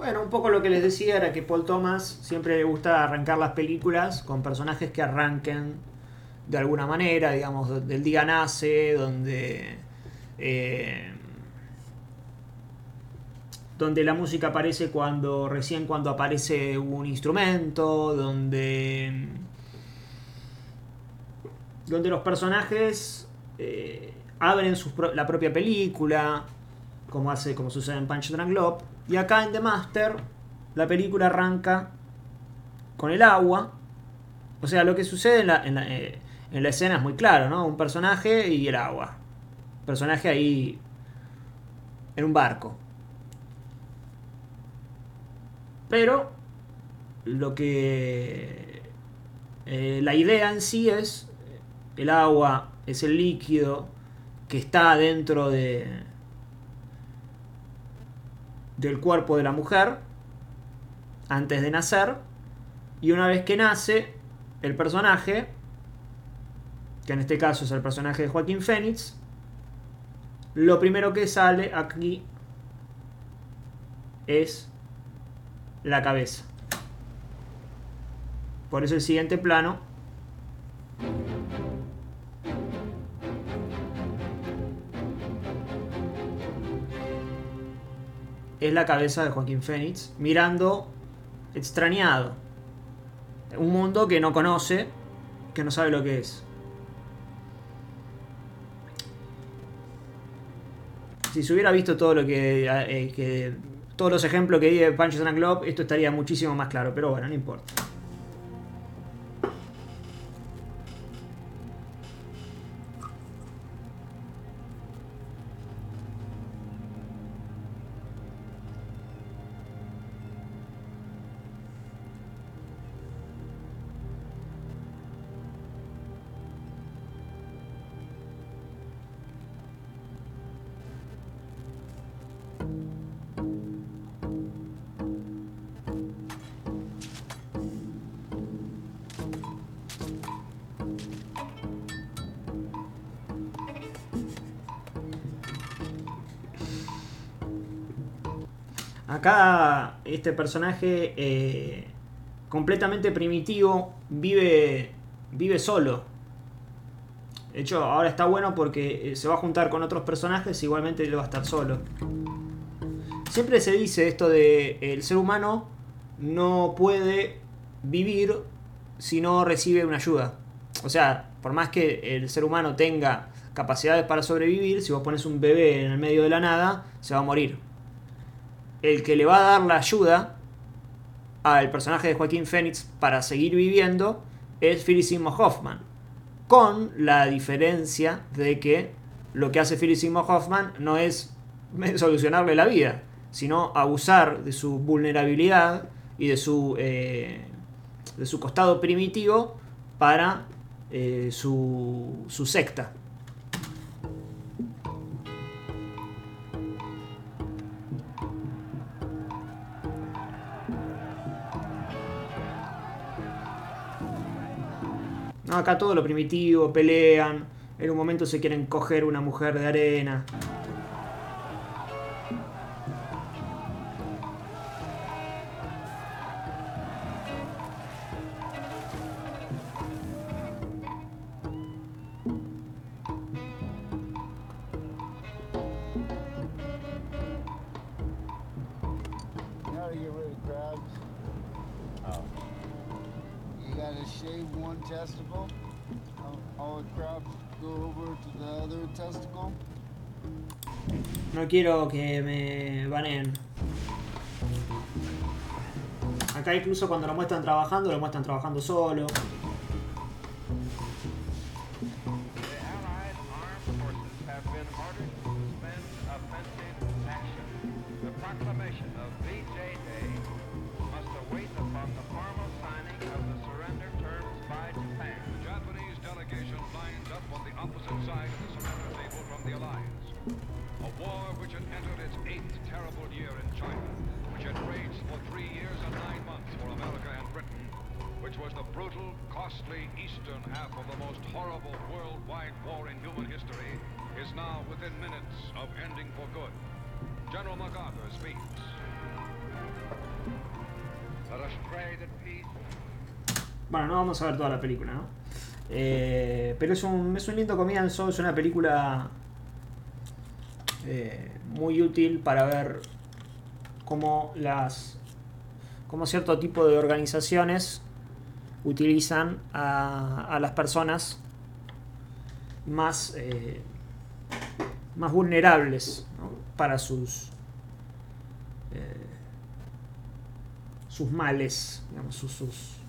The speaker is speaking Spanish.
Bueno, un poco lo que les decía era que Paul Thomas siempre le gusta arrancar las películas con personajes que arranquen de alguna manera, digamos, del día nace, donde... eh, donde la música aparece cuando recién cuando aparece un instrumento, donde donde los personajes eh, abren la propia película, como hace como sucede en Punch Drunk Love, y acá en The Master la película arranca con el agua, o sea, lo que sucede en la, en la, eh, en la escena es muy claro, ¿no? Un personaje y el agua, personaje ahí en un barco. Pero lo que eh, la idea en sí es el agua es el líquido que está dentro de del cuerpo de la mujer antes de nacer y una vez que nace el personaje que en este caso es el personaje de Joaquín Phoenix lo primero que sale aquí es la cabeza. Por eso el siguiente plano es la cabeza de Joaquín Phoenix mirando extrañado. Un mundo que no conoce, que no sabe lo que es. Si se hubiera visto todo lo que, eh, que- todos los ejemplos que di de Punches and Globe, esto estaría muchísimo más claro, pero bueno, no importa. Acá este personaje eh, completamente primitivo vive, vive solo. De hecho, ahora está bueno porque eh, se va a juntar con otros personajes, igualmente él va a estar solo. Siempre se dice esto de el ser humano no puede vivir si no recibe una ayuda. O sea, por más que el ser humano tenga capacidades para sobrevivir, si vos pones un bebé en el medio de la nada, se va a morir. El que le va a dar la ayuda al personaje de Joaquín Phoenix para seguir viviendo es Philip Seymour Hoffman. Con la diferencia de que lo que hace Philip Seymour Hoffman no es solucionarle la vida, sino abusar de su vulnerabilidad y de su, eh, de su costado primitivo para eh, su, su secta. Acá todo lo primitivo, pelean, en un momento se quieren coger una mujer de arena. Gotta shave one testicle. All, all the crabs go over to the other testicle. No quiero que me baneen. Acá incluso cuando lo muestran trabajando, lo muestran trabajando solo. The Allied armed forces have been ordered to suspend offensive action. The proclamation of VJ Day opposite side of the surrender table from the Alliance. A war which had entered its eighth terrible year in China, which had raged for three years and nine months for America and Britain, which was the brutal, costly eastern half of the most horrible worldwide war in human history, is now within minutes of ending for good. General MacArthur speaks. Let us pray that peace Bueno, no vamos a ver toda la película, ¿no? Eh, pero es un, es un lindo comienzo, es una película eh, muy útil para ver cómo las cómo cierto tipo de organizaciones utilizan a, a las personas más eh, más vulnerables para sus sus males digamos, sus